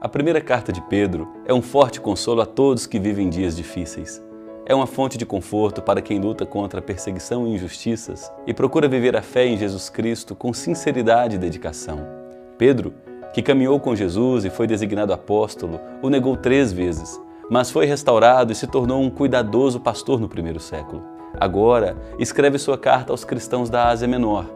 A primeira carta de Pedro é um forte consolo a todos que vivem dias difíceis. É uma fonte de conforto para quem luta contra a perseguição e injustiças e procura viver a fé em Jesus Cristo com sinceridade e dedicação. Pedro, que caminhou com Jesus e foi designado apóstolo, o negou três vezes, mas foi restaurado e se tornou um cuidadoso pastor no primeiro século. Agora, escreve sua carta aos cristãos da Ásia Menor,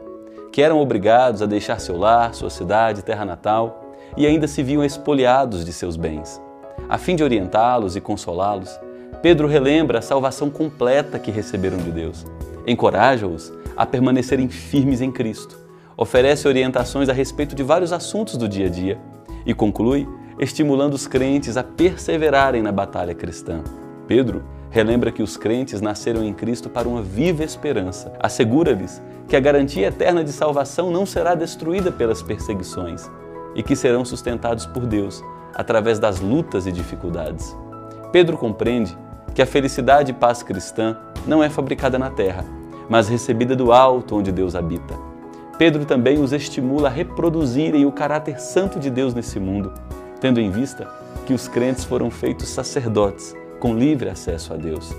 que eram obrigados a deixar seu lar, sua cidade, terra natal e ainda se viam expoliados de seus bens. A fim de orientá-los e consolá-los, Pedro relembra a salvação completa que receberam de Deus. Encoraja-os a permanecerem firmes em Cristo. Oferece orientações a respeito de vários assuntos do dia a dia e conclui estimulando os crentes a perseverarem na batalha cristã. Pedro relembra que os crentes nasceram em Cristo para uma viva esperança. Assegura-lhes que a garantia eterna de salvação não será destruída pelas perseguições e que serão sustentados por Deus através das lutas e dificuldades. Pedro compreende que a felicidade e paz cristã não é fabricada na terra, mas recebida do alto onde Deus habita. Pedro também os estimula a reproduzirem o caráter santo de Deus nesse mundo, tendo em vista que os crentes foram feitos sacerdotes com livre acesso a Deus.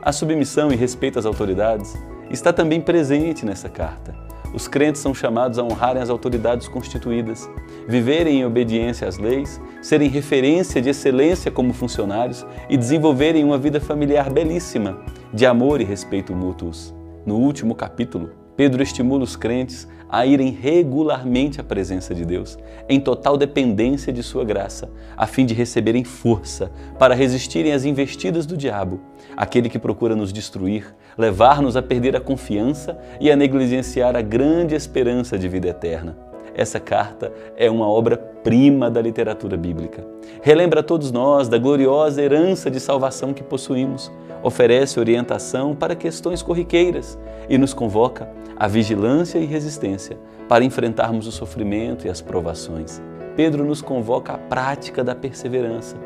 A submissão e respeito às autoridades está também presente nessa carta os crentes são chamados a honrarem as autoridades constituídas, viverem em obediência às leis, serem referência de excelência como funcionários e desenvolverem uma vida familiar belíssima, de amor e respeito mútuos. No último capítulo, Pedro estimula os crentes a irem regularmente à presença de Deus, em total dependência de Sua graça, a fim de receberem força para resistirem às investidas do diabo, aquele que procura nos destruir, levar-nos a perder a confiança e a negligenciar a grande esperança de vida eterna. Essa carta é uma obra-prima da literatura bíblica. Relembra a todos nós da gloriosa herança de salvação que possuímos, oferece orientação para questões corriqueiras e nos convoca à vigilância e resistência para enfrentarmos o sofrimento e as provações. Pedro nos convoca à prática da perseverança,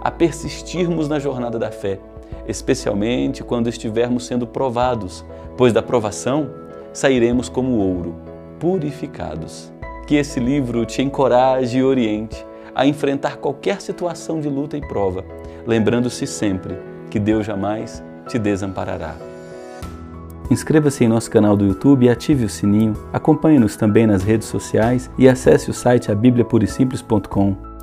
a persistirmos na jornada da fé, especialmente quando estivermos sendo provados, pois da provação sairemos como ouro, purificados. Que esse livro te encoraje e oriente a enfrentar qualquer situação de luta e prova, lembrando-se sempre que Deus jamais te desamparará. Inscreva-se em nosso canal do YouTube e ative o sininho. Acompanhe-nos também nas redes sociais e acesse o site abibliapurisimples.com.